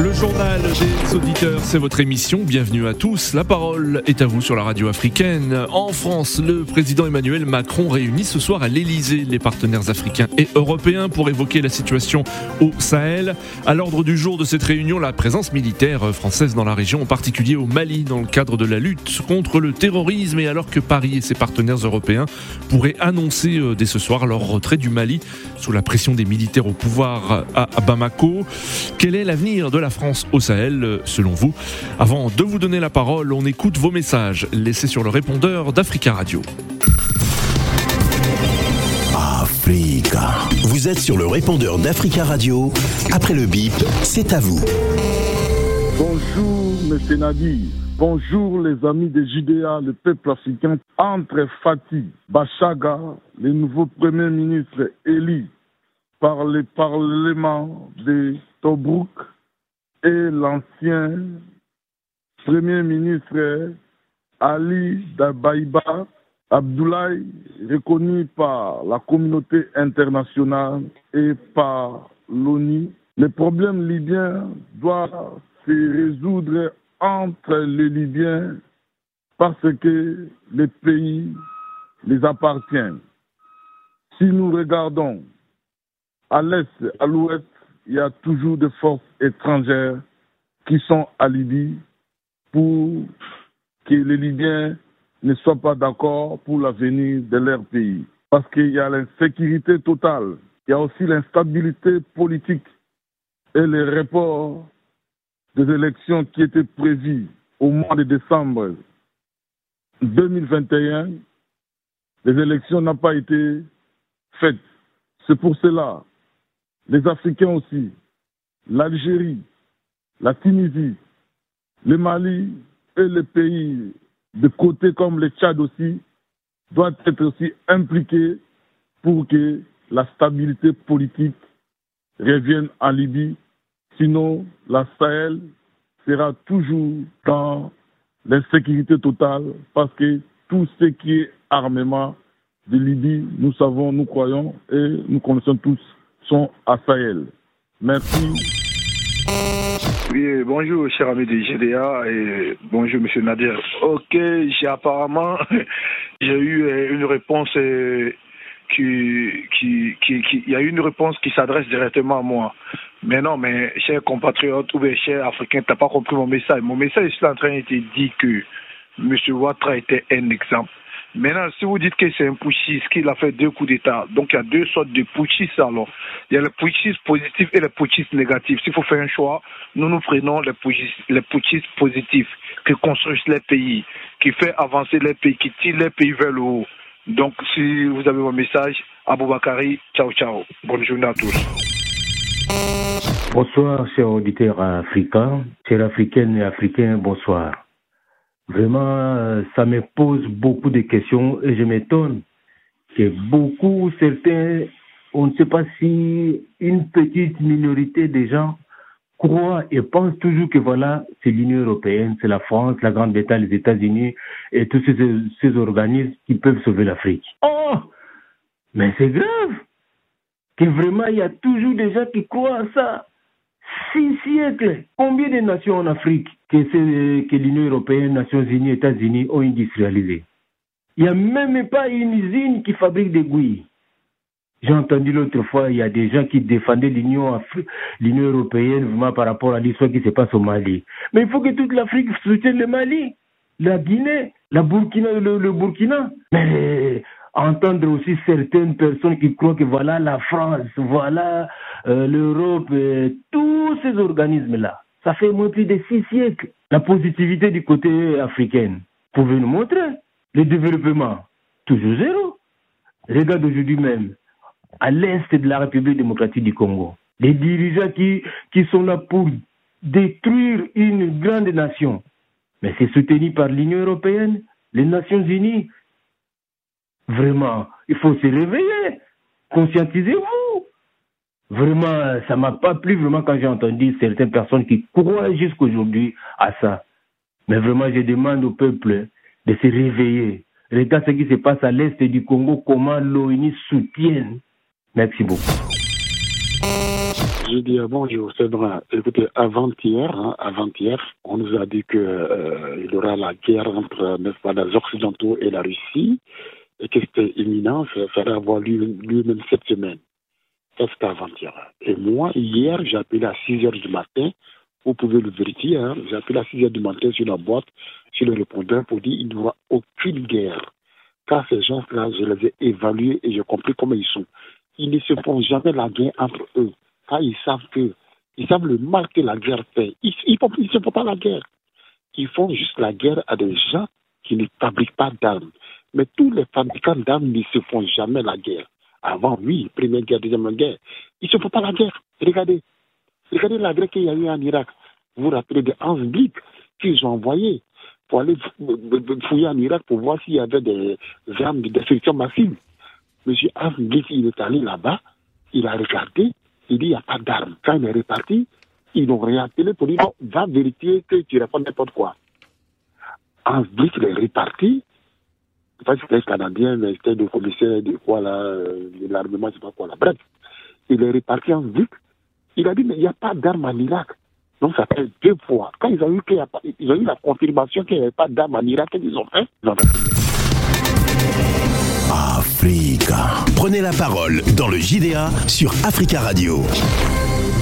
Le journal des auditeurs, c'est votre émission. Bienvenue à tous. La parole est à vous sur la radio africaine. En France, le président Emmanuel Macron réunit ce soir à l'Elysée les partenaires africains et européens pour évoquer la situation au Sahel. À l'ordre du jour de cette réunion, la présence militaire française dans la région, en particulier au Mali, dans le cadre de la lutte contre le terrorisme et alors que Paris et ses partenaires européens pourraient annoncer euh, dès ce soir leur retrait du Mali sous la pression des militaires au pouvoir à Bamako. Quel est l'avenir de la France au Sahel, selon vous Avant de vous donner la parole, on écoute vos messages laissés sur le répondeur d'Africa Radio. Africa. Vous êtes sur le répondeur d'Africa Radio. Après le bip, c'est à vous. Bonjour, monsieur Nadi. Bonjour les amis de Judéa, le peuple africain. Entre Fatih, Bachaga, le nouveau premier ministre élu par le Parlement de Tobruk et l'ancien Premier ministre Ali Dabaïba Abdoulaye, reconnu par la communauté internationale et par l'ONU, le problème libyen doit se résoudre entre les Libyens parce que les pays les appartiennent. Si nous regardons à l'est, à l'ouest, il y a toujours des forces étrangères qui sont à Libye pour que les Libyens ne soient pas d'accord pour l'avenir de leur pays. Parce qu'il y a l'insécurité totale, il y a aussi l'instabilité politique et les reports des élections qui étaient prévues au mois de décembre 2021. Les élections n'ont pas été faites. C'est pour cela les Africains aussi, l'Algérie, la Tunisie, le Mali et les pays de côté comme le Tchad aussi doivent être aussi impliqués pour que la stabilité politique revienne en Libye. Sinon, la Sahel sera toujours dans l'insécurité totale parce que tout ce qui est armement de Libye, nous savons, nous croyons et nous connaissons tous sont à Sahel. Merci. Oui, bonjour, cher ami de GDA et bonjour, monsieur Nadir. Ok, j'ai apparemment j'ai eu euh, une réponse euh, qui, qui, qui, il y a eu une réponse qui s'adresse directement à moi. Mais non, mais cher compatriote ou bien cher africain, t'as pas compris mon message. Mon message est en train de te dire que monsieur Ouattara était un exemple. Maintenant, si vous dites que c'est un putschiste, qu'il a fait deux coups d'État, donc il y a deux sortes de putschistes alors. Il y a le putschiste positif et le putschiste négatif. S'il faut faire un choix, nous nous prenons les putschistes, les putschistes positifs qui construisent les pays, qui fait avancer les pays, qui tirent les pays vers le haut. Donc, si vous avez mon message, Aboubakari, ciao ciao. Bonne journée à tous. Bonsoir, chers auditeurs africains, chers africaines et africains, bonsoir. Vraiment, ça me pose beaucoup de questions et je m'étonne que beaucoup, certains, on ne sait pas si une petite minorité de gens croient et pensent toujours que voilà, c'est l'Union européenne, c'est la France, la Grande-Bretagne, les États-Unis et tous ces, ces organismes qui peuvent sauver l'Afrique. Oh Mais c'est grave que vraiment il y a toujours des gens qui croient à ça six siècles. Combien de nations en Afrique que, l'Union européenne, Nations Unies, États-Unis ont industrialisé Il n'y a même pas une usine qui fabrique des gouilles. J'ai entendu l'autre fois, il y a des gens qui défendaient l'Union européenne vraiment par rapport à l'histoire qui se passe au Mali. Mais il faut que toute l'Afrique soutienne le Mali, la Guinée, le, Burkina. Mais entendre aussi certaines personnes qui croient que voilà la France, voilà euh, l'Europe, tous ces organismes-là. Ça fait moins plus de six siècles. La positivité du côté africain. Pouvez nous montrer le développement Toujours zéro. Regarde aujourd'hui même, à l'est de la République démocratique du Congo, les dirigeants qui sont là pour détruire une grande nation. Mais c'est soutenu par l'Union européenne, les Nations unies, Vraiment, il faut se réveiller. Conscientisez-vous. Vraiment, ça m'a pas plu vraiment quand j'ai entendu certaines personnes qui croient jusqu'aujourd'hui à ça. Mais vraiment, je demande au peuple de se réveiller. Regarde ce qui se passe à l'est du Congo, comment l'ONU soutient Merci beaucoup. Je dis bonjour, vrai. Écoutez, avant-hier, hein, avant-hier, on nous a dit que euh, y aura la guerre entre, les Occidentaux et la Russie, et que c'était imminent, ça ferait avoir lieu, lieu même cette semaine. C'était avant-hier. Et moi, hier, j'ai appelé à 6 heures du matin. Vous pouvez le vérifier. Hein, j'ai appelé à 6 heures du matin sur la boîte, sur le répondeur, pour dire qu'il n'y aura aucune guerre. Car ces gens-là, je les ai évalués et j'ai compris comment ils sont. Ils ne se font jamais la guerre entre eux. Car ils savent que, ils savent le mal que la guerre fait. Ils ne se font pas la guerre. Ils font juste la guerre à des gens qui ne fabriquent pas d'armes. Mais tous les fabricants d'armes ne se font jamais la guerre. Avant, oui, première guerre, deuxième guerre. Ils ne se font pas la guerre. Regardez. Regardez la guerre qu'il y a eu en Irak. Vous vous rappelez de Hans Blick qu'ils ont envoyé pour aller fouiller en Irak pour voir s'il y avait des armes de destruction massive. Monsieur Hans Blick, il est allé là-bas, il a regardé, il dit il n'y a pas d'armes. Quand il est reparti, ils l'ont réappelé pour dire non, va vérifier que tu réponds n'importe quoi. Hans Blick, il est reparti, sais pas si c'était canadien, mais c'était le commissaire de là, de l'armement, je sais pas quoi là. Bref, il est reparti en vite. Il a dit, mais il n'y a pas d'armes en Irak. Donc ça fait deux fois. Quand ils ont eu, a pas, ils ont eu la confirmation qu'il n'y avait pas d'armes en Irak, qu'ils ont fait, ils ont Africa. Prenez la parole dans le JDA sur Africa Radio.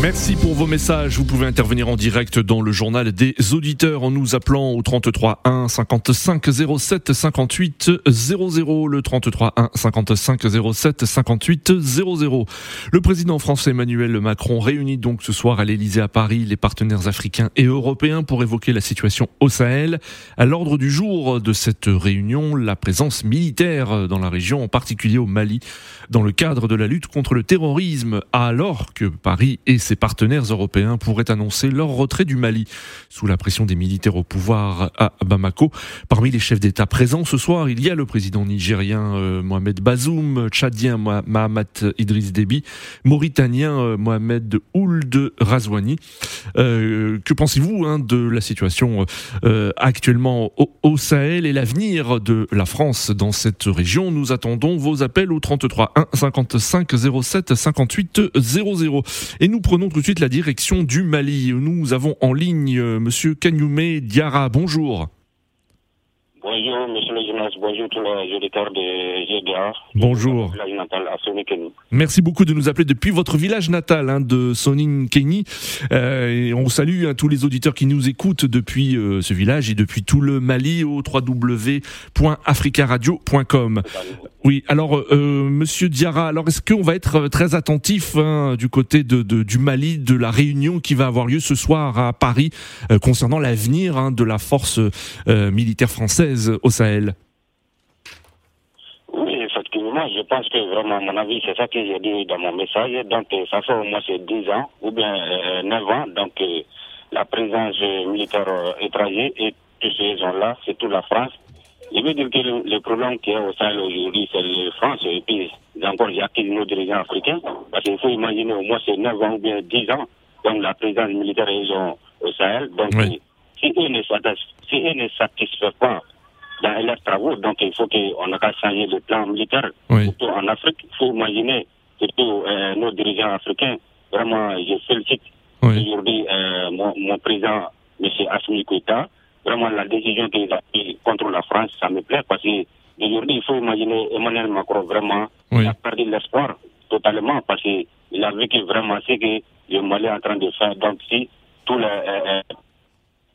Merci pour vos messages. Vous pouvez intervenir en direct dans le journal des auditeurs en nous appelant au 33 1 55 07 58 00. Le 33 1 55 07 58 00. Le président français Emmanuel Macron réunit donc ce soir à l'Elysée à Paris les partenaires africains et européens pour évoquer la situation au Sahel. À l'ordre du jour de cette réunion, la présence militaire dans la région, en particulier au Mali, dans le cadre de la lutte contre le terrorisme, alors que Paris et ses partenaires européens pourraient annoncer leur retrait du Mali sous la pression des militaires au pouvoir à Bamako. Parmi les chefs d'État présents ce soir, il y a le président nigérien euh, Mohamed Bazoum, tchadien Mahamat Idriss Déby, mauritanien euh, Mohamed Ould Razouani. Euh, que pensez-vous hein, de la situation euh, actuellement au, au, Sahel et l'avenir de la France dans cette région? Nous attendons vos appels au 33 1 55 07 58 00 et nous prenons tout de suite la direction du Mali. Nous avons en ligne euh, Monsieur Kanyume Diara. Bonjour. Bonjour, monsieur le journaliste. Bonjour tous les auditeurs de GDA. Bonjour. Merci beaucoup de nous appeler depuis votre village natal hein, de Sonin Kenny. Euh, et on salue hein, tous les auditeurs qui nous écoutent depuis euh, ce village et depuis tout le Mali au www.africaradio.com. Oui, alors euh, Monsieur Diarra, alors est-ce qu'on va être très attentif hein, du côté de, de, du Mali, de la réunion qui va avoir lieu ce soir à Paris euh, concernant l'avenir hein, de la force euh, militaire française? Au Sahel Oui, effectivement, je pense que vraiment, à mon avis, c'est ça que j'ai dit dans mon message. Donc, ça fait au moins 10 ans ou bien 9 ans. Donc, la présence militaire étrangère et tous ces gens-là, c'est toute la France je veux dire que le, le problème qu'il y a au Sahel aujourd'hui, c'est la France et puis encore il y a nos dirigeants africains. Parce qu'il faut imaginer au moins c'est 9 ans ou bien 10 ans, donc la présence militaire ils ont au Sahel. Donc Oui. si eux ne si ne satisfont pas dans leurs travaux, donc il faut qu'on n'a qu'à changer le plan militaire. Oui. Surtout en Afrique, il faut imaginer surtout euh, nos dirigeants africains. Vraiment, je félicite Oui. aujourd'hui euh, mon, mon président, M. Assimi Koïta. Vraiment, la décision qu'il a prise contre la France, ça me plaît parce que aujourd'hui, il faut imaginer Emmanuel Macron vraiment Oui. il a perdu l'espoir totalement parce qu'il a que vraiment ce que le Mali est en train de faire. Donc, si tous les euh,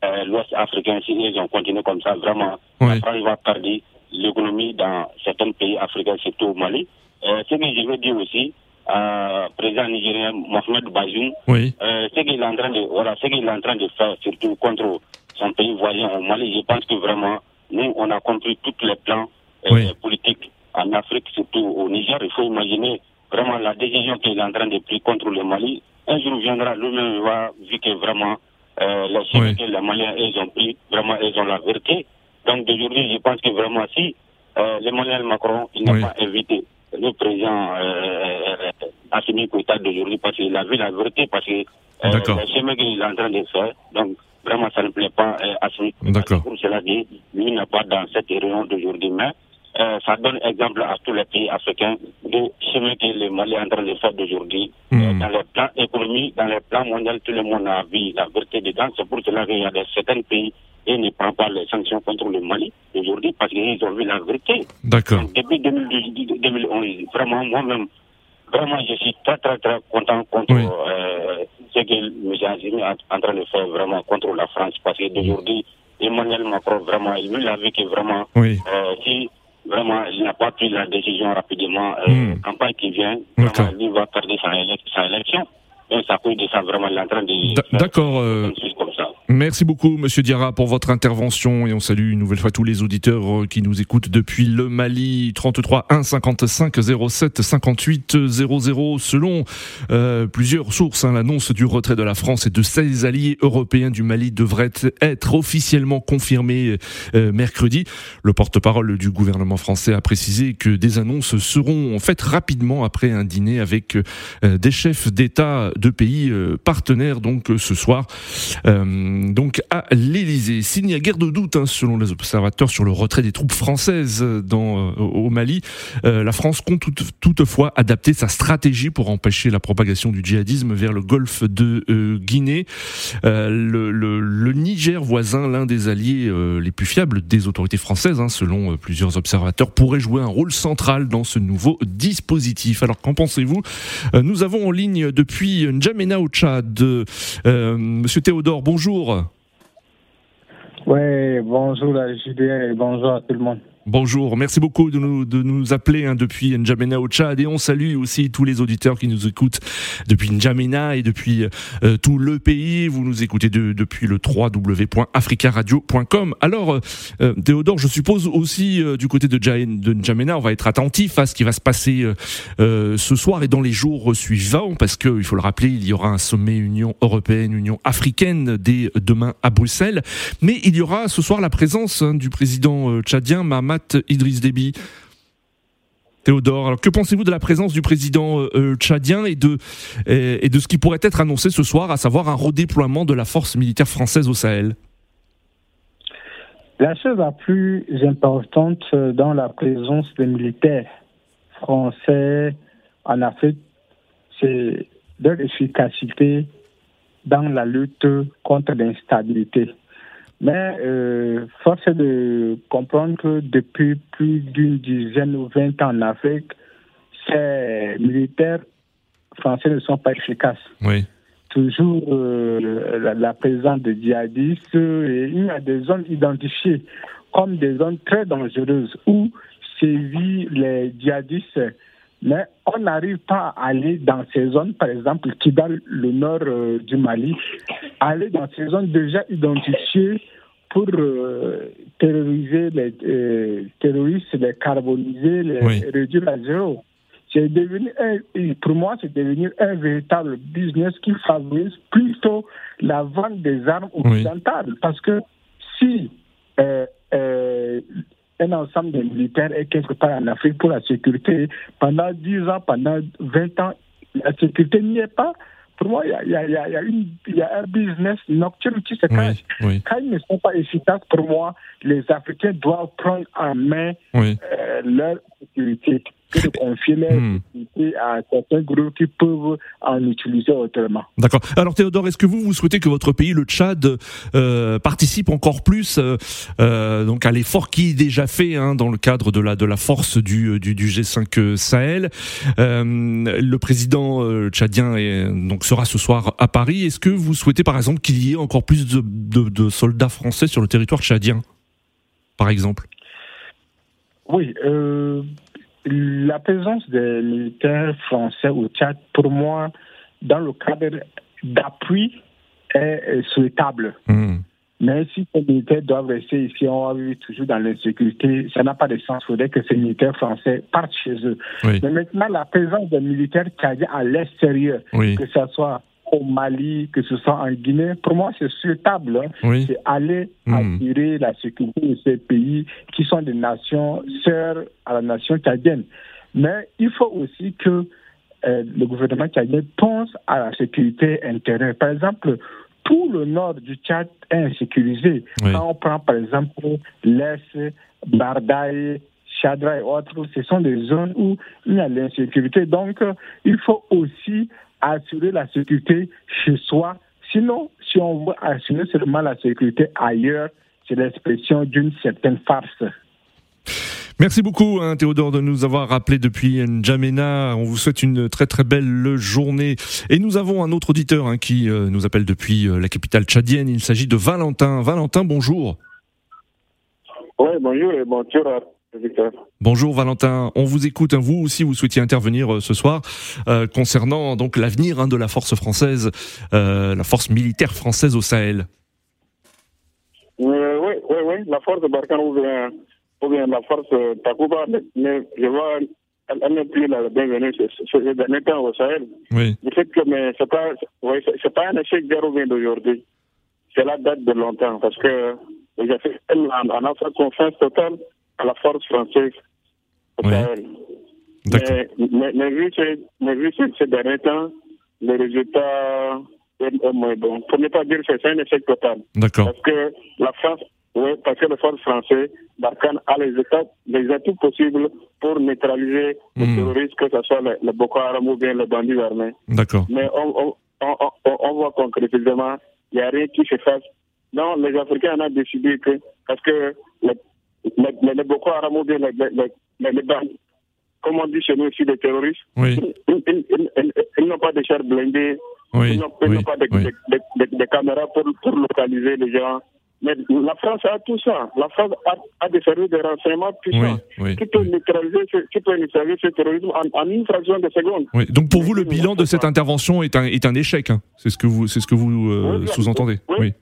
euh, l'Ouest africain, si ils ont continué comme ça, vraiment, Oui. la France va perdre l'économie dans certains pays africains, surtout au Mali. Euh, ce que je veux dire aussi, euh, président nigérien Mohamed Bazoum, Oui. euh, ce qu'il est en train de voilà ce qu'il est en train de faire surtout contre son pays voisin au Mali je pense que vraiment nous on a compris tous les plans euh, Oui. politiques en Afrique surtout au Niger il faut imaginer vraiment la décision qu'il est en train de prendre contre le Mali un jour viendra lui-même va vu que vraiment euh, les chemins Oui. les Maliens ils ont pris vraiment ils ont la vérité donc d'aujourd'hui je pense que vraiment si euh, Emmanuel Macron il n'a Oui. pas invité le président euh, euh, Assimi Koïta d'aujourd'hui parce qu'il a vu la vérité, parce que euh, le chemin qu'il est en train de faire, donc vraiment ça ne plaît pas euh, Assimi. D'accord. Pour cela dit, lui n'a pas dans cette réunion d'aujourd'hui, mais euh, ça donne exemple à tous les pays africains de ce que le Mali est en train de faire d'aujourd'hui. Hmm. Euh, dans les plans économiques, dans les plans mondiaux, tout le monde a vu la vérité dedans. C'est pour cela qu'il y a des, certains pays et ne prennent pas les sanctions contre le Mali aujourd'hui parce qu'ils ont vu la vérité. D'accord. Depuis 2012 2011, vraiment, moi-même, vraiment, je suis très, très, très content contre Oui. euh, ce que M. Est en train de faire vraiment contre la France parce que d'aujourd'hui, Emmanuel Macron, vraiment, il lui a vu que vraiment, Oui. euh, si vraiment il n'a pas pris la décision rapidement, euh, Hmm. campagne qui vient, vraiment, lui va perdre sa, élec- sa élection. Et ça peut de ça, vraiment, il est en train de. D'accord. euh, Merci beaucoup, Monsieur Diarra, pour votre intervention et on salue une nouvelle fois tous les auditeurs euh, qui nous écoutent depuis le Mali. 33 1 55 07 58 00. Selon euh, plusieurs sources, hein, l'annonce du retrait de la France et de ses alliés européens du Mali devrait être officiellement confirmée euh, mercredi. Le porte-parole du gouvernement français a précisé que des annonces seront faites rapidement après un dîner avec euh, des chefs d'État de pays euh, partenaires donc euh, ce soir donc à l'Élysée. S'il n'y a guère de doute hein, selon les observateurs sur le retrait des troupes françaises dans, euh, au Mali, euh, la France compte tout- toutefois adapter sa stratégie pour empêcher la propagation du djihadisme vers le golfe de euh, Guinée. Euh, le, Niger voisin, l'un des alliés euh, les plus fiables des autorités françaises, hein, selon euh, plusieurs observateurs, pourrait jouer un rôle central dans ce nouveau dispositif. Alors qu'en pensez-vous? Euh, Nous avons en ligne depuis N'Djamena au Tchad, euh, Monsieur Théodore, bonjour. Oui, bonjour à JDR et bonjour à tout le monde. Bonjour, merci beaucoup de nous, de nous appeler hein, depuis N'Djamena au Tchad et on salue aussi tous les auditeurs qui nous écoutent depuis N'Djamena et depuis euh, tout le pays. Vous nous écoutez de- depuis le www.africaradio.com. Alors, euh, Théodore, je suppose aussi euh, du côté de, de N'Djamena, on va être attentif à ce qui va se passer euh, euh, ce soir et dans les jours suivants parce que, il faut le rappeler, il y aura un sommet Union européenne, Union africaine dès demain à Bruxelles. Mais il y aura ce soir la présence hein, du président euh, tchadien Idriss Déby. Théodore, alors que pensez-vous de la présence du président euh, euh, tchadien et de, et de ce qui pourrait être annoncé ce soir, à savoir un redéploiement de la force militaire française au Sahel? La chose la plus importante euh, dans la présence des militaires français en Afrique, c'est leur efficacité dans la lutte contre l'instabilité. Mais euh, force est de comprendre que depuis plus d'une dizaine ou vingt ans en Afrique, ces militaires français ne sont pas efficaces. Oui. toujours euh, la, la présence de djihadistes et il y a des zones identifiées comme des zones très dangereuses où sévissent les djihadistes. Mais on n'arrive pas à aller dans ces zones, par exemple, qui dans le nord euh, du Mali, aller dans ces zones déjà identifiées pour euh, terroriser les euh, terroristes, les carboniser, les Oui. réduire à zéro. C'est devenu un, pour moi, c'est devenu un véritable business qui favorise plutôt la vente des armes occidentales. Parce que si un ensemble de militaires est quelque part en Afrique pour la sécurité, pendant 10 ans, pendant 20 ans, la sécurité n'y est pas. Pour moi, il y y y y a y un business nocturne qui se cache. Oui, oui, Quand ils ne sont pas efficaces, pour moi, les Africains doivent prendre en main oui. euh, leur sécurité que de confier leur Hmm. à certains groupes qui peuvent en utiliser autrement. D'accord. Alors Théodore, est-ce que vous, vous souhaitez que votre pays, le Tchad, euh, participe encore plus euh, euh, donc à l'effort qui est déjà fait hein, dans le cadre de la de la force du du, du G5 Sahel Euh, Le président tchadien est, donc sera ce soir à Paris. Est-ce que vous souhaitez par exemple qu'il y ait encore plus de, de, de soldats français sur le territoire tchadien, par exemple? Oui, euh, la présence des militaires français au Tchad, pour moi, dans le cadre d'appui, est souhaitable. Hmm. Mais si ces militaires doivent rester ici, on va vivre toujours dans l'insécurité. Ça n'a pas de sens. Il faudrait que ces militaires français partent chez eux. Oui. Mais maintenant, la présence des militaires tchadiens à l'extérieur, Oui. que ce soit au Mali, que ce soit en Guinée, pour moi, c'est souhaitable. hein. Oui. C'est aller Hmm. assurer la sécurité de ces pays qui sont des nations sœurs à la nation tchadienne. Mais il faut aussi que euh, le gouvernement tchadien pense à la sécurité intérieure. Par exemple, tout le nord du Tchad est insécurisé. Oui. Quand on prend par exemple l'Est, Bardaï, Chadra et autres, ce sont des zones où il y a l'insécurité. Donc, il faut aussi assurer la sécurité chez soi. Sinon, si on veut assurer seulement la sécurité ailleurs, c'est l'expression d'une certaine farce. Merci beaucoup hein, Théodore de nous avoir rappelé depuis N'Djamena. On vous souhaite une très très belle journée. Et nous avons un autre auditeur hein, qui euh, nous appelle depuis euh, la capitale tchadienne. Il s'agit de Valentin. Valentin, bonjour. Oui, bonjour et bonjour à Bonjour Valentin, on vous écoute. Hein. Vous aussi, vous souhaitiez intervenir euh, ce soir concernant donc l'avenir de la force française, la force militaire française au Sahel. oui, oui, oui, la force Barkhane ouvre ou bien la force Takuba, mais je vois, elle, n'est plus la bienvenue ces derniers temps au Sahel. Oui. Le fait que, mais c'est pas, c'est pas un échec d'Hérovien d'aujourd'hui. C'est la date de longtemps parce que les Africains en, en confiance totale à la force française au Sahel. Mais, mais, mais, vu, ces, mais vu ces, derniers temps, le résultat est moins bon. Pour ne pas dire que c'est un échec total. D'accord. Parce que la France oui, parce que le force français, Barkhane a les, états, les atouts possibles pour neutraliser les hmm. terroristes, que ce soit le, Boko Haram ou bien les bandits armés. D'accord. Mais on, on, on, on, voit concrètement, il n'y a rien qui se fasse. Non, les Africains ont décidé que, parce que les, les, Boko Haram ou bien les, les, bandits, comme on dit chez nous aussi, les terroristes, oui. ils, n'ont pas de chars blindés, ils n'ont pas de, caméras pour, pour localiser les gens mais la France a tout ça. La France a, des services de renseignement puissants qui peuvent neutraliser, ce terrorisme en, une fraction de seconde. Donc pour vous, le bilan de cette intervention est un, est un échec. Hein. C'est ce que vous, c'est ce que vous euh, sous-entendez. Oui.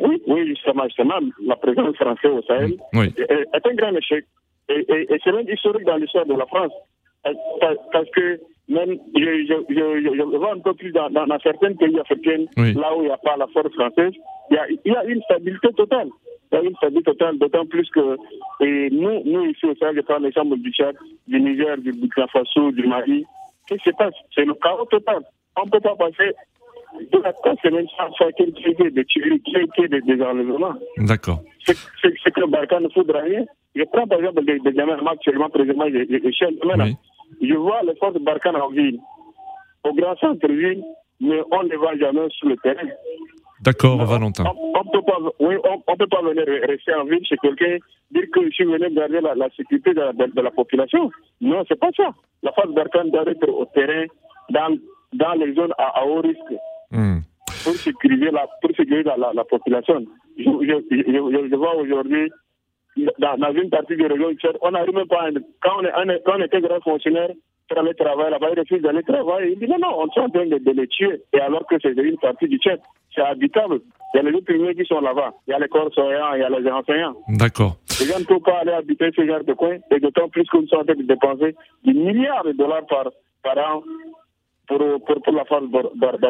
Oui. Oui, justement, justement, la présence française au Sahel est, un grand échec. Et, c'est même historique dans l'histoire de la France. Parce que même, je, vois un peu plus dans, dans, certains pays africains, là où il n'y a pas la force française, il y a, une stabilité totale. Il y a une stabilité totale, d'autant plus que et nous, nous ici au Sahel, je prends l'exemple du Tchad, du Niger, du Burkina Faso, du Mali. Qu'est-ce qui se passe? C'est le chaos total. On ne peut pas passer de la semaine sans faire quelque chose de tueries, des, des enlèvements. D'accord. C'est que Barkhane ne faudra rien. Je prends par exemple des, des gamins actuellement, présentement, je, je, je, je vois les forces de Barkhane en ville, au grand centre-ville, mais on ne les voit jamais sur le terrain. D'accord, Valentin. On ne peut, pas, oui, on, peut pas venir rester en ville chez quelqu'un, dire que je suis venu garder la, la sécurité de, de, la population. Non, c'est pas ça. La phase d'Arkane doit être au terrain, dans, dans les zones à, haut risque, hmm. pour sécuriser la, pour sécuriser la, la, population. Je, je, je, je vois aujourd'hui, dans, dans, une partie de région on n'arrive même pas, quand on, est, quand on était grand fonctionnaire, pour aller travailler là-bas, il refuse d'aller travailler. Il dit non, non, on est en train de, de, les tuer. Et alors que c'est une partie du Tchad, c'est habitable. Il y a les autres qui sont là-bas. Il y a les corps soignants, il y a les enseignants. D'accord. Les gens ne peuvent pas aller habiter ce genre de coin, et d'autant plus nous sommes en train de dépenser des milliards de dollars par, par an pour, pour, pour la phase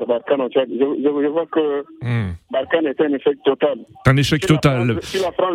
Barkhane au Tchad. Je, je, vois que hmm. Barkhane est un échec total. Un échec total. si la France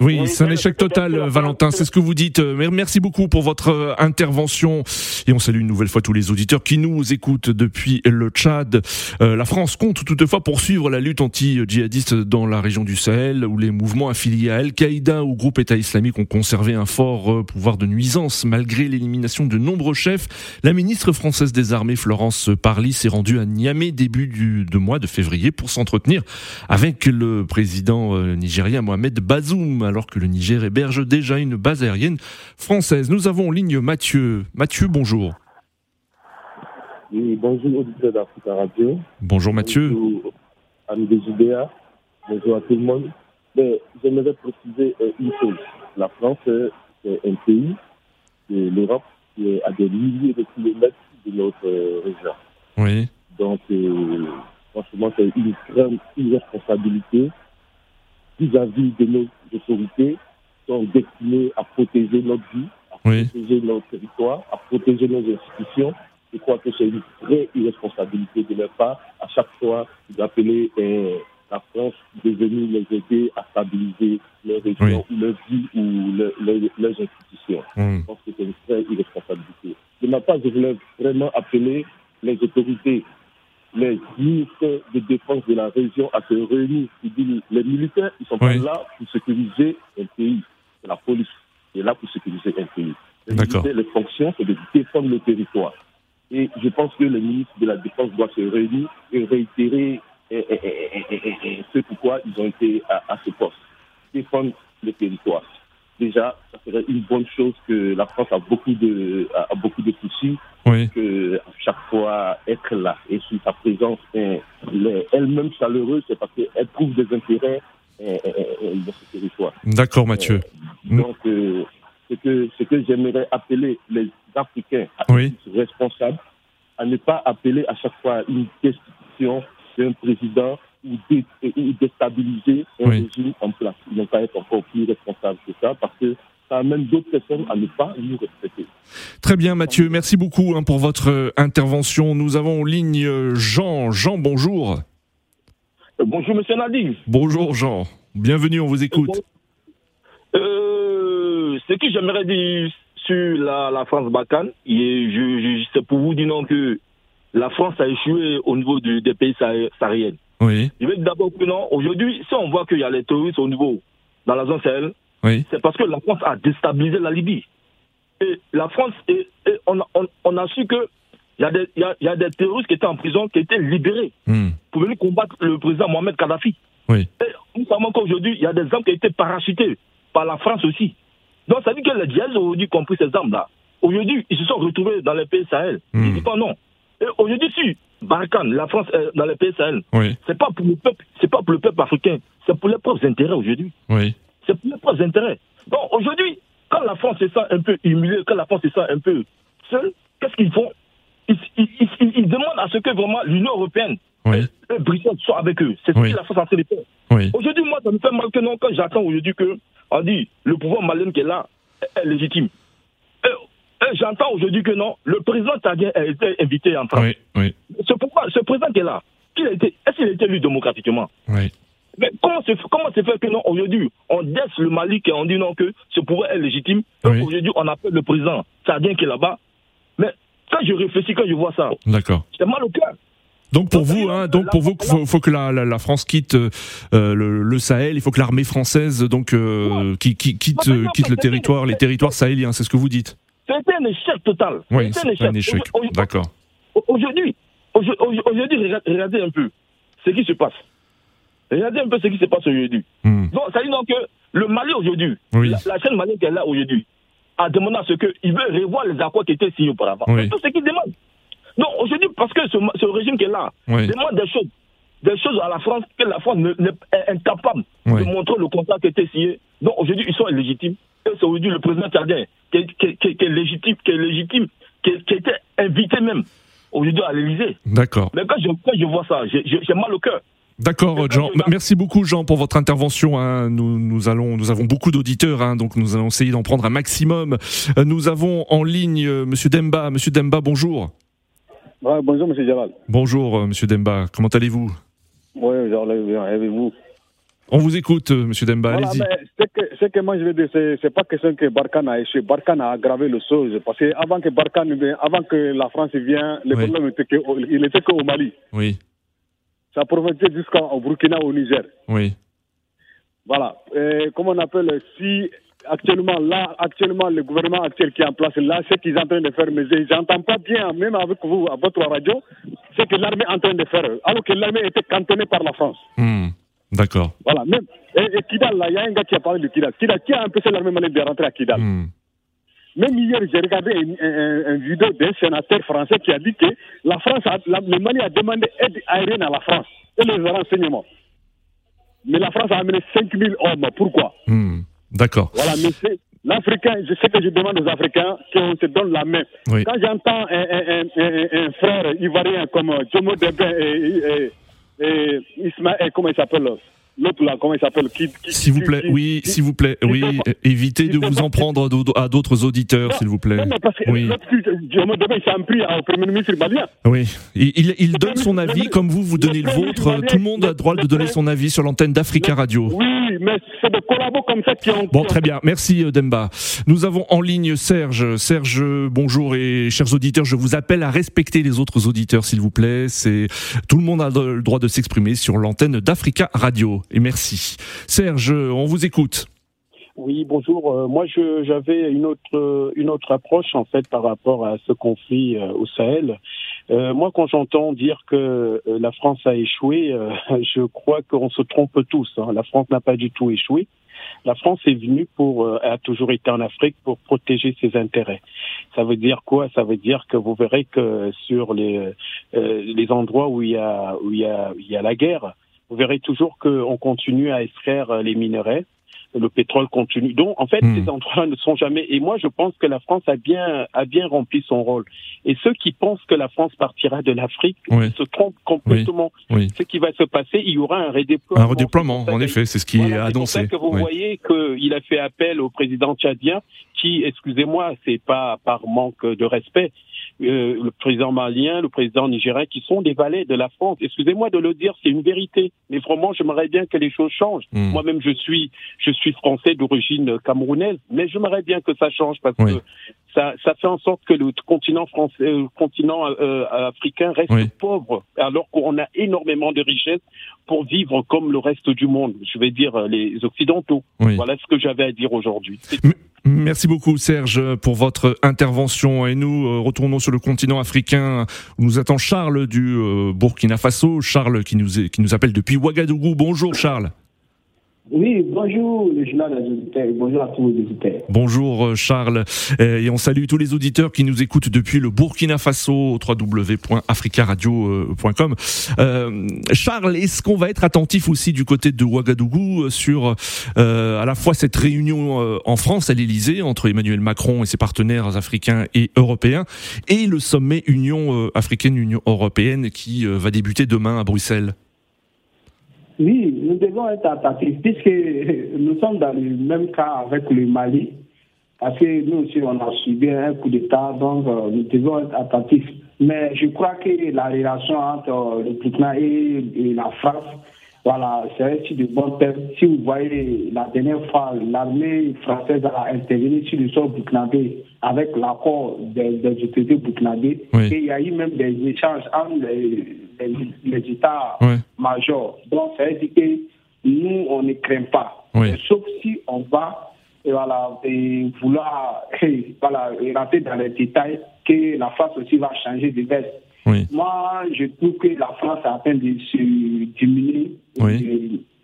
oui, c'est un échec total, Valentin. C'est ce que vous dites. Merci beaucoup pour votre euh, intervention. Et on salue une nouvelle fois tous les auditeurs qui nous écoutent depuis le Tchad. Euh, la France compte toutefois poursuivre la lutte anti-djihadiste dans la région du Sahel, où les mouvements affiliés à Al-Qaïda ou groupe État islamique ont conservé un fort euh, pouvoir de nuisance malgré l'élimination de nombreux chefs. La ministre française des Armées, Florence Parly, s'est rendue à Niamey début du de mois de février pour s'entretenir avec le président nigérien Mohamed Bazoum alors que le Niger héberge déjà une base aérienne française. Nous avons en ligne Mathieu. Mathieu, bonjour. Oui, bonjour auditeurs d'Africa Radio. Bonjour Mathieu. Bonjour amis des. Bonjour à tout le monde. Mais j'aimerais préciser euh, une chose. La France, c'est un pays de l'Europe qui est à des milliers de kilomètres de notre euh, région. Oui. Donc, euh, franchement, c'est une grande irresponsabilité vis-à-vis de nos autorités sont destinées à protéger notre vie, à protéger notre territoire, à protéger nos institutions. Je crois que c'est une vraie irresponsabilité de leur part à chaque fois d'appeler euh, la France de venir les aider à stabiliser leur région, leur vie ou leurs institutions. Je pense que c'est une vraie irresponsabilité. De ma part, je voulais vraiment appeler les autorités les ministres de défense de la région à se réunir. Les militaires, ils sont pas là pour sécuriser un pays. La police. est là pour sécuriser un pays. D'accord. Les fonctions, c'est de défendre le territoire. Et je pense que le ministre de la Défense doit se réunir et réitérer ce pourquoi ils ont été à, ce poste. Défendre le territoire. Déjà, ça serait une bonne chose que la France a beaucoup de, a, beaucoup de soucis. Oui. Que à chaque fois être là et sur sa présence elle-même chaleureuse, c'est parce qu'elle trouve des intérêts dans ce territoire. D'accord, Mathieu. Euh, donc, euh, ce que, ce que j'aimerais appeler les Africains responsables à ne pas appeler à chaque fois une destitution d'un président ou, déstabiliser un régime en place. Ils n'ont pas être encore plus responsables que ça parce que ça amène d'autres personnes à ne pas nous respecter. Très bien, Mathieu. Merci beaucoup hein, pour votre euh, intervention. Nous avons en ligne euh, Jean. Jean, bonjour. Euh, bonjour, monsieur Nadi. Bonjour, Jean. Bienvenue, on vous écoute. ce que j'aimerais dire sur la, France Balkane, c'est pour vous dire non que la France a échoué au niveau des pays sahariens. Oui. Je vais d'abord que non, aujourd'hui, si on voit qu'il y a les terroristes au niveau, dans la zone Sahel, oui. c'est parce que la France a déstabilisé la Libye. Et la France, et, on, a su que il y, a des, terroristes qui étaient en prison, qui étaient libérés hmm. pour venir combattre le président Mohamed Kadhafi. Oui. Et nous savons qu'aujourd'hui, il y a des hommes qui ont été parachutés par la France aussi. Donc ça veut dire que les djihadistes ont aujourd'hui compris ces armes-là. Aujourd'hui, ils se sont retrouvés dans les pays Sahel. Ils Ils disent pas non. Et aujourd'hui, si Barkhane, la France est dans les pays Sahel, oui. c'est pas pour le peuple, c'est pas pour le peuple africain, c'est pour leurs propres intérêts aujourd'hui. Oui. C'est pour leurs propres intérêts. Donc aujourd'hui, quand la France se sent un peu humiliée, quand la France se sent un peu seule, qu'est-ce qu'ils font? Ils, ils, demandent à ce que vraiment l'Union européenne oui. et Bruxelles soient avec eux. C'est ce que la France a fait de Oui. Aujourd'hui, moi, ça me fait mal que non, quand j'attends aujourd'hui que on dit le pouvoir malien qui est là est légitime. Et, j'entends aujourd'hui que non, le président tadien a été invité en France. Oui, oui. Ce, pourquoi, ce président qui est là, est-ce qu'il a été élu démocratiquement? Oui. Mais comment se, comment se fait que non, aujourd'hui, on laisse le Mali et on dit non que ce pouvoir est légitime. Aujourd'hui, on appelle le président tadien qui est là-bas? Mais quand je réfléchis, quand je vois ça, c'est mal au cœur. Donc pour vous, hein, donc pour vous, faut, faut que la, la, France quitte euh, le, le, Sahel. Il faut que l'armée française donc euh, qui, qui, quitte, quitte le territoire, les territoires sahéliens. C'est ce que vous dites. C'était un échec total. Oui, c'est un échec. D'accord. Aujourd'hui, aujourd'hui, regardez un peu ce qui se passe. Regardez un peu ce qui se passe aujourd'hui. Hmm. Donc, ça dit donc que le Mali aujourd'hui, oui. la, chaîne malienne qui est là aujourd'hui, a demandé à ce qu'il veut revoir les accords qui étaient signés auparavant. Oui. C'est tout ce qu'il demande. Non, aujourd'hui, parce que ce, régime qui est là demande des choses, des choses à la France que la France est incapable de montrer le contrat qui été signé. Donc aujourd'hui, ils sont illégitimes. C'est aujourd'hui le président tchadien qui, est légitime, qui est légitime, qui, qui était invité même aujourd'hui à l'Élysée. D'accord. Mais quand je, je vois ça, j'ai mal au cœur. D'accord, Jean. Merci beaucoup, Jean, pour votre intervention. Hein. Nous, nous, allons, nous avons beaucoup d'auditeurs, hein, donc nous allons essayer d'en prendre un maximum. Euh, nous avons en ligne euh, Monsieur Demba. Monsieur Demba, bonjour bonjour, Monsieur Jalal. Bonjour, M. Euh, Monsieur Demba. Comment allez-vous? Oui, bien. Et vous? On vous écoute, euh, Monsieur Demba. Allez-y. Ce que, moi je veux dire, c'est pas question que Barkhane a échoué. Barkhane a aggravé le chose. Parce que avant que Barkhane, avant que la France vienne, le problème était qu'il n'était qu'au Mali. Oui. Ça provenait jusqu'au Burkina, au Niger. Oui. Voilà. comment on appelle Si actuellement, là, actuellement, le gouvernement actuel qui est en place, là, ce qu'ils sont en train de faire, mais j'entends pas bien, même avec vous, à votre radio, ce que l'armée est en train de faire, alors que l'armée était cantonnée par la France. Hmm. D'accord. Voilà, même, et, Kidal, là, il y a un gars qui a parlé de Kidal. Kidal, qui a empêché l'armée malienne de rentrer à Kidal hmm. Même hier, j'ai regardé une, vidéo d'un sénateur français qui a dit que la France, le Mali a demandé aide aérienne à la France et les renseignements. Mais la France a amené 5000 hommes. Pourquoi hmm. D'accord. Voilà, mais l'Africain, je sais que je demande aux Africains qu'on se donne la main. Quand j'entends un, frère ivoirien comme Jomo et, et, et Ismaël, comment il s'appelle l'autre là, comment il s'appelle S'il vous plaît, oui, s'il vous plaît, oui, évitez de vous en prendre à d'autres auditeurs, s'il vous plaît. Non, parce que oui. il s'est pris au Premier ministre malien. Oui, il, il, donne son avis comme vous, vous donnez le vôtre. Tout le monde a le droit de donner son avis sur l'antenne d'Africa Radio. Oui, mais c'est des collabos comme ça qui ont... Bon, très bien, merci euh, Demba. Nous avons en ligne Serge. Serge, bonjour et chers auditeurs, je vous appelle à respecter les autres auditeurs, s'il vous plaît. C'est Tout le monde a le droit de s'exprimer sur l'antenne d'Africa Radio et merci. Serge, on vous écoute. Oui, bonjour. Euh, moi, j'avais une autre une autre approche en fait par rapport à ce conflit euh, au Sahel. Euh, moi, quand j'entends dire que la France a échoué, je crois qu'on se trompe tous. Hein. La France n'a pas du tout échoué. La France est venue pour a toujours été en Afrique pour protéger ses intérêts. Ça veut dire quoi? Ça veut dire que vous verrez que sur les les endroits où il y a où il y a il y a la guerre, vous verrez toujours qu'on continue à extraire les minerais le pétrole continue. Donc, en fait, hmm. ces endroits ne sont jamais. Et moi, je pense que la France a bien a bien rempli son rôle. Et ceux qui pensent que la France partira de l'Afrique se trompent complètement. Ce qui va se passer, il y aura un redéploiement. Un redéploiement, en effet, c'est ce qui est annoncé. C'est que vous voyez qu'il a fait appel au président tchadien, qui, excusez-moi, c'est pas par manque de respect, euh, le président malien, le président nigérien, qui sont des valets de la France. Excusez-moi de le dire, c'est une vérité. Mais vraiment, j'aimerais bien que les choses changent. Hmm. Moi-même, je suis, je suis français d'origine camerounaise, mais j'aimerais bien que ça change parce que ça, ça, fait en sorte que le continent français, le continent euh, africain reste pauvre, alors qu'on a énormément de richesses pour vivre comme le reste du monde. Je vais dire euh, les occidentaux. Voilà ce que j'avais à dire aujourd'hui. Merci beaucoup Serge pour votre intervention et nous euh, retournons sur le continent africain où nous attend Charles du euh, Burkina Faso, Charles qui nous, qui nous appelle depuis Ouagadougou. Bonjour Charles. Oui, bonjour les auditeurs, bonjour à tous les auditeurs. Bonjour euh, Charles, euh, et on salue tous les auditeurs qui nous écoutent depuis le Burkina Faso, www.africaradio.com. Euh, Charles, est-ce qu'on va être attentif aussi du côté de Ouagadougou sur à la fois cette réunion en France à l'Elysée entre Emmanuel Macron et ses partenaires africains et européens, et le sommet Union africaine-Union européenne qui va débuter demain à Bruxelles? Oui, nous devons être attentifs puisque nous sommes dans le même cas avec le Mali. Parce que nous aussi, on a subi un coup d'État, donc euh, nous devons être attentifs. Mais je crois que la relation entre le Burkina et, la France, voilà, c'est un de bon terme. Si vous voyez, la dernière fois, l'armée française a intervenu sur le sol burkinabé avec l'accord des, des autorités burkinabés. Et il y a eu même des échanges entre les les, états majors. Donc, ça veut dire que nous, on ne craint pas. Sauf si on va voilà, vouloir voilà, rentrer dans les détails que la France aussi va changer de veste. Moi, je trouve que la France est en train de se diminuer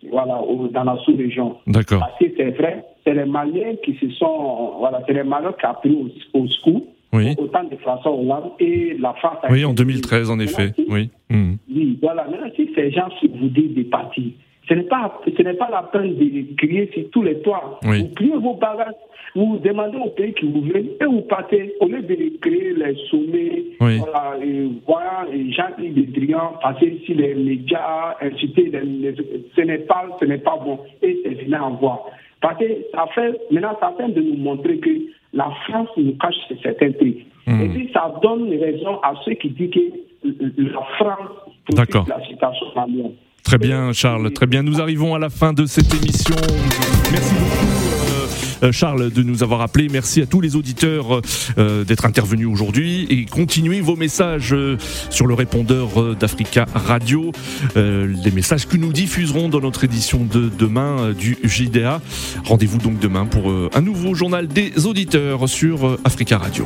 voilà, dans la sous-région. D'accord. Parce que c'est vrai, c'est les Maliens qui se sont, voilà, c'est les Maliens qui ont pris au, au secours oui. au temps de François Hollande et la France. oui, en 2013, en effet. oui. Hmm. Oui, voilà. Maintenant, si ces gens vous disent des partis, ce n'est pas, ce n'est pas la peine de crier sur tous les toits. Vous criez vos bagages, vous demandez au pays qui vous veut et vous partez au lieu de créer les sommets, oui. voilà, et voyant les gens qui dédriant, passer sur les médias, inciter, les, ce n'est pas, ce n'est pas bon et c'est venu en voie. Parce que ça fait, maintenant, ça fait de nous montrer que la France nous cache certains trucs. Hmm. Et puis ça donne raison à ceux qui disent que la France profite la situation malienne. Très bien, Charles. Très bien. Nous arrivons à la fin de cette émission. Merci beaucoup. Euh, Charles de nous avoir appelé. Merci à tous les auditeurs euh, d'être intervenus aujourd'hui et continuez vos messages euh, sur le répondeur d'Africa Radio, les messages que nous diffuserons dans notre édition de demain du JDA. Rendez-vous donc demain pour un nouveau journal des auditeurs sur Africa Radio.